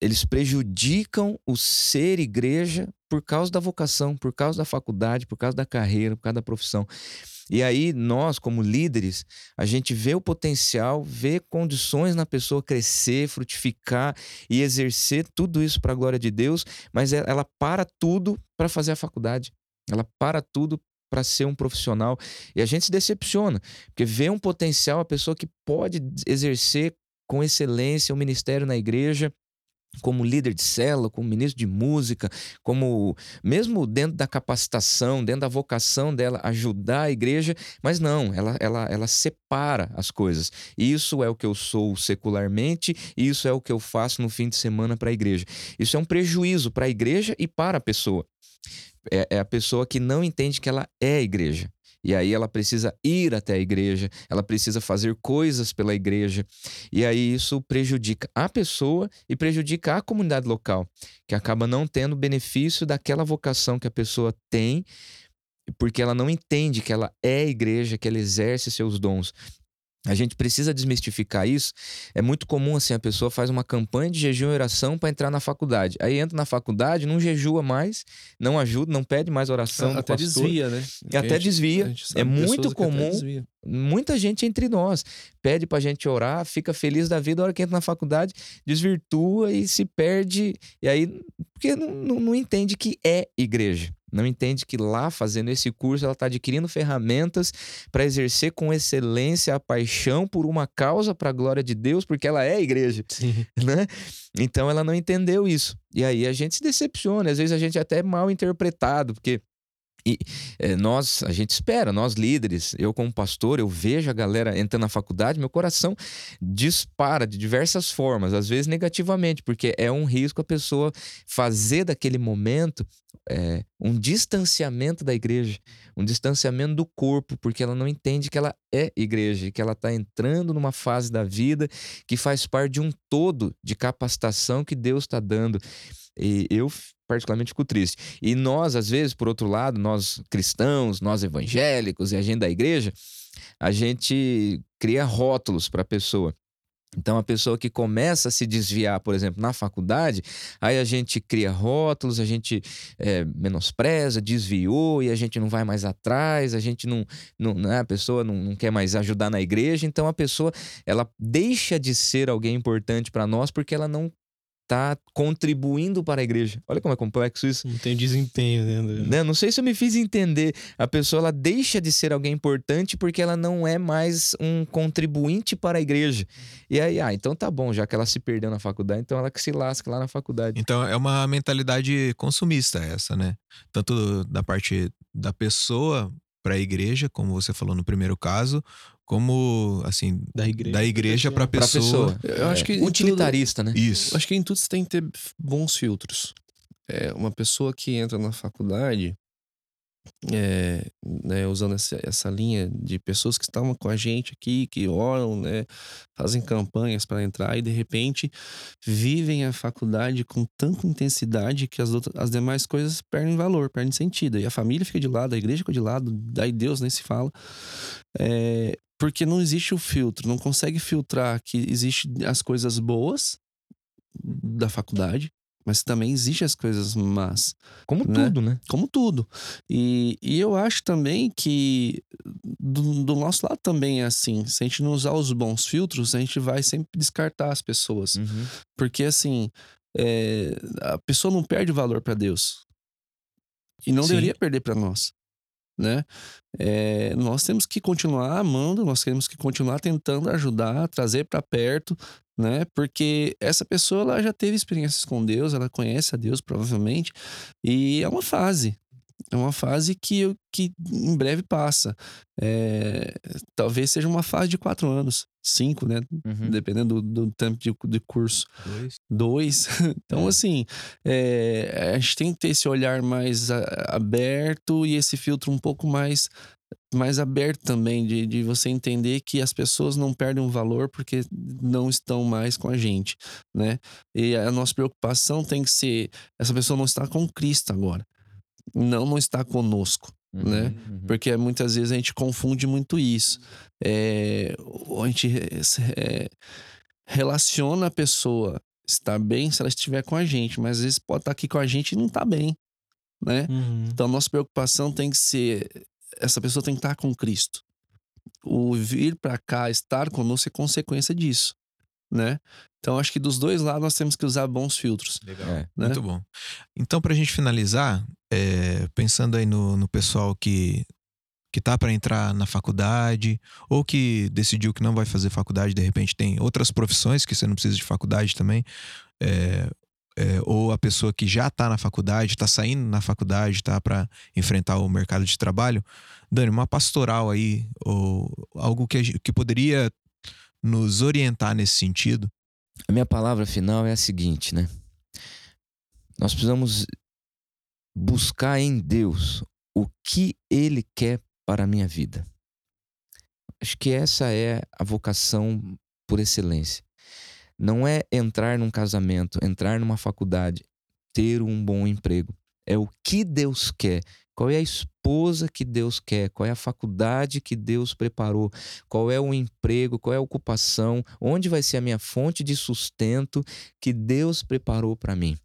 eles prejudicam o ser igreja por causa da vocação, por causa da faculdade, por causa da carreira, por causa da profissão. E aí, nós, como líderes, a gente vê o potencial, vê condições na pessoa crescer, frutificar e exercer tudo isso para a glória de Deus, mas é, ela para tudo para fazer a faculdade. Ela para tudo para ser um profissional. E a gente se decepciona, porque vê um potencial, a pessoa que pode exercer com excelência o ministério na igreja, como líder de célula, como ministro de música, como mesmo dentro da capacitação, dentro da vocação dela ajudar a igreja, mas não, ela, ela, ela separa as coisas. Isso é o que eu sou secularmente, isso é o que eu faço no fim de semana para a igreja. Isso é um prejuízo para a igreja e para a pessoa. É, é a pessoa que não entende que ela é a igreja. E aí ela precisa ir até a igreja, ela precisa fazer coisas pela igreja. E aí isso prejudica a pessoa e prejudica a comunidade local, que acaba não tendo benefício daquela vocação que a pessoa tem, porque ela não entende que ela é igreja, que ela exerce seus dons. A gente precisa desmistificar isso. É muito comum assim, a pessoa faz uma campanha de jejum e oração para entrar na faculdade. Aí entra na faculdade, não jejua mais, não ajuda, não pede mais oração. Até desvia, né? E até gente- desvia. a É muito comum. Muita gente entre nós pede pra gente orar, fica feliz da vida, a hora que entra na faculdade, desvirtua e se perde. E aí, porque não, não, não entende que é igreja. Não entende que lá, fazendo esse curso, ela está adquirindo ferramentas para exercer com excelência a paixão por uma causa para a glória de Deus, porque ela é igreja Sim. né? Então ela não entendeu isso. E aí a gente se decepciona, às vezes a gente é até mal interpretado, porque e, é, nós, a gente espera, nós líderes, eu como pastor, eu vejo a galera entrando na faculdade, meu coração dispara de diversas formas, às vezes negativamente, porque é um risco a pessoa fazer daquele momento é, um distanciamento da igreja, um distanciamento do corpo, porque ela não entende que ela é igreja, que ela está entrando numa fase da vida que faz parte de um todo de capacitação que Deus está dando. E eu particularmente fico triste. E nós, às vezes, por outro lado, nós cristãos, nós evangélicos e a gente da igreja, a gente cria rótulos para a pessoa. Então, a pessoa que começa a se desviar, por exemplo, na faculdade, aí a gente cria rótulos, a gente é, menospreza, desviou e a gente não vai mais atrás, a gente não. não né, a pessoa não, não quer mais ajudar na igreja, então a pessoa ela deixa de ser alguém importante para nós porque ela não está contribuindo para a igreja. Olha como é complexo isso. Não tem desempenho dentro. Né? Não sei se eu me fiz entender. A pessoa ela deixa de ser alguém importante porque ela não é mais um contribuinte para a igreja. E aí, ah, então tá bom, já que ela se perdeu na faculdade, então ela que se lasca lá na faculdade. Então é uma mentalidade consumista essa, né? Tanto da parte da pessoa para a igreja, como você falou no primeiro caso, como assim Da igreja. da igreja para a Pra pessoa. pessoa. Eu acho que em tudo- Utilitarista, né? Isso. Eu acho que em tudo você tem que ter bons filtros. É, uma pessoa que entra na faculdade, é, né, usando essa, essa linha de pessoas que estavam com a gente aqui, que oram, né, fazem campanhas para entrar e de repente vivem a faculdade com tanta intensidade que as, outras, as demais coisas perdem valor, perdem sentido. E a família fica de lado, a igreja fica de lado, daí Deus nem se fala. É, porque não existe o filtro, não consegue filtrar que existe as coisas boas da faculdade, mas também existe as coisas más, Como Né? tudo, né? como tudo. E, e eu acho também que do, do nosso lado também é assim. Se a gente não usar os bons filtros, a gente vai sempre descartar as pessoas. Uhum. Porque assim, é, a pessoa não perde valor para Deus. E não Sim. deveria perder para nós. Né? É, nós temos que continuar amando, nós temos que continuar tentando ajudar, trazer para perto, né? Porque essa pessoa ela já teve experiências com Deus, ela conhece a Deus provavelmente, e é uma fase. É uma fase que, que em breve passa. É, talvez seja uma fase de quatro anos, cinco, né? Uhum. Dependendo do, do tempo de, de curso. Dois. Dois. Então, É. assim, é, a gente tem que ter esse olhar mais a- aberto e esse filtro um pouco mais, mais aberto também, de, de você entender que as pessoas não perdem o valor porque não estão mais com a gente, né? E a nossa preocupação tem que ser: essa pessoa não está com Cristo agora. Não, não está conosco Uhum. né? Uhum. porque muitas vezes a gente confunde muito isso. É, a gente é, relaciona a pessoa estar bem se ela estiver com a gente, mas às vezes pode estar aqui com a gente e não tá bem, né? Uhum. Então, nossa preocupação tem que ser essa pessoa tem que estar com Cristo. O vir para cá, estar conosco é consequência disso, né? Então, acho que dos dois lados nós temos que usar bons filtros. Legal. É. Né? Muito bom. Então, pra gente finalizar, é, pensando aí no, no pessoal que, que tá para entrar na faculdade, ou que decidiu que não vai fazer faculdade, de repente tem outras profissões que você não precisa de faculdade também, é, é, ou a pessoa que já tá na faculdade, tá saindo na faculdade, tá para enfrentar o mercado de trabalho. Dani, uma pastoral aí, ou algo que, que poderia nos orientar nesse sentido. A minha palavra final é a seguinte, né? Nós precisamos buscar em Deus o que Ele quer para a minha vida. Acho que essa é a vocação por excelência. Não é entrar num casamento, entrar numa faculdade, ter um bom emprego. É o que Deus quer. Qual é a esposa que Deus quer? Qual é a faculdade que Deus preparou? Qual é o emprego? Qual é a ocupação? Onde vai ser a minha fonte de sustento que Deus preparou para mim?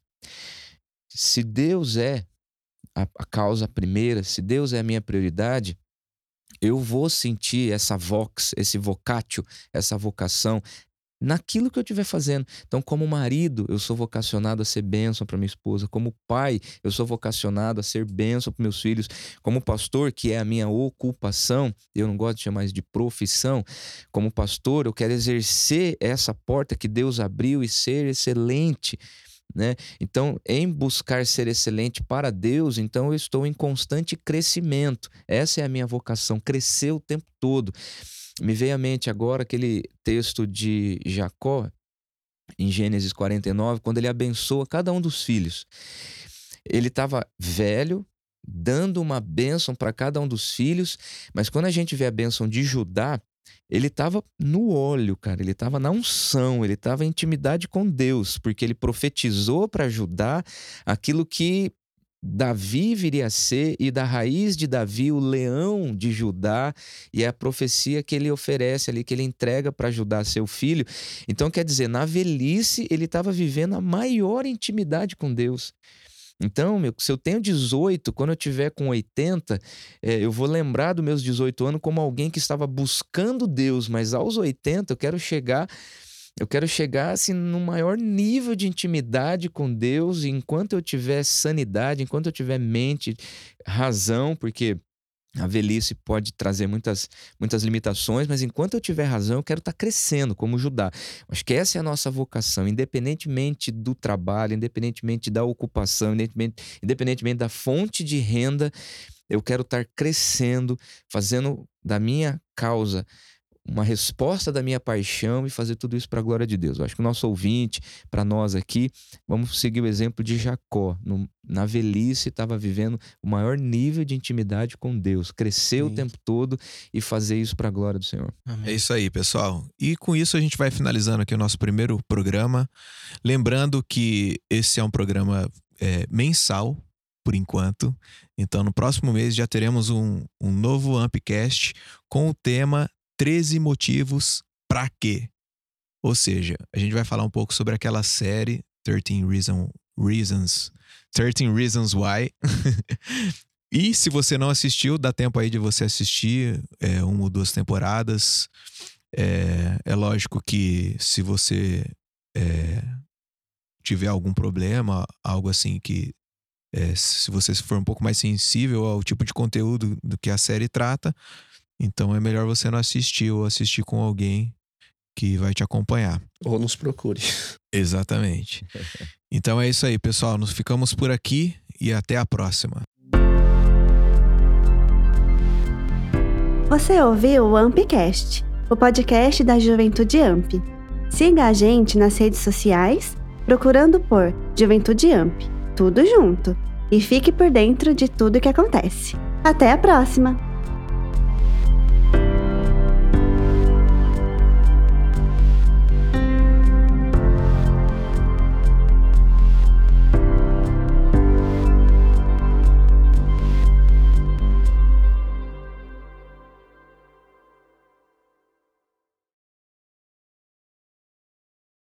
Se Deus é a, a causa primeira, se Deus é a minha prioridade, eu vou sentir essa vox, esse vocatio, essa vocação naquilo que eu estiver fazendo. Então, como marido, eu sou vocacionado a ser bênção para minha esposa. Como pai, eu sou vocacionado a ser bênção para meus filhos. Como pastor, que é a minha ocupação, eu não gosto de chamar isso de profissão. Como pastor, eu quero exercer essa porta que Deus abriu e ser excelente. Né? Então, em buscar ser excelente para Deus, então eu estou em constante crescimento. Essa é a minha vocação, crescer o tempo todo. Me veio à mente agora aquele texto de Jacó, em Gênesis 49, quando ele abençoa cada um dos filhos. Ele estava velho, dando uma bênção para cada um dos filhos, mas quando a gente vê a bênção de Judá, ele estava no óleo, cara, ele estava na unção, ele estava em intimidade com Deus, porque ele profetizou para Judá aquilo que Davi viria a ser, e da raiz de Davi, o leão de Judá, e é a profecia que ele oferece ali, que ele entrega para Judá, seu filho. Então, quer dizer, na velhice, ele estava vivendo a maior intimidade com Deus. Então, meu, se eu tenho 18, quando eu tiver com 80, é, eu vou lembrar dos meus 18 anos como alguém que estava buscando Deus, mas aos 80 eu quero chegar eu quero chegar assim no maior nível de intimidade com Deus, e enquanto eu tiver sanidade, enquanto eu tiver mente, razão, porque a velhice pode trazer muitas, muitas limitações, mas enquanto eu tiver razão, eu quero estar crescendo como Judá. Acho que essa é a nossa vocação, independentemente do trabalho, independentemente da ocupação, independentemente, independentemente da fonte de renda, eu quero estar crescendo, fazendo da minha causa uma resposta da minha paixão e fazer tudo isso para a glória de Deus. Eu acho que o nosso ouvinte, para nós aqui, vamos seguir o exemplo de Jacó. No- na velhice, estava vivendo o maior nível de intimidade com Deus, crescer o tempo todo e fazer isso para a glória do Senhor. Amém. É isso aí, pessoal. E com isso a gente vai finalizando aqui o nosso primeiro programa. Lembrando que esse é um programa é, mensal, por enquanto. Então, no próximo mês já teremos um, um novo Ampcast com o tema 13 motivos pra quê. Ou seja, a gente vai falar um pouco sobre aquela série 13 Reason, Reasons 13 Reasons Why. e se você não assistiu, dá tempo aí de você assistir é, uma ou duas temporadas. É, é lógico que se você é, tiver algum problema, algo assim que. é, se você for um pouco mais sensível ao tipo de conteúdo do que a série trata, então é melhor você não assistir ou assistir com alguém que vai te acompanhar. Ou nos procure. Exatamente. Então é isso aí, pessoal. Nos ficamos por aqui e até a próxima. Você ouviu o Ampcast, o podcast da Juventude Amp. Siga a gente nas redes sociais, procurando por Juventude Amp, tudo junto, e fique por dentro de tudo que acontece. Até a próxima!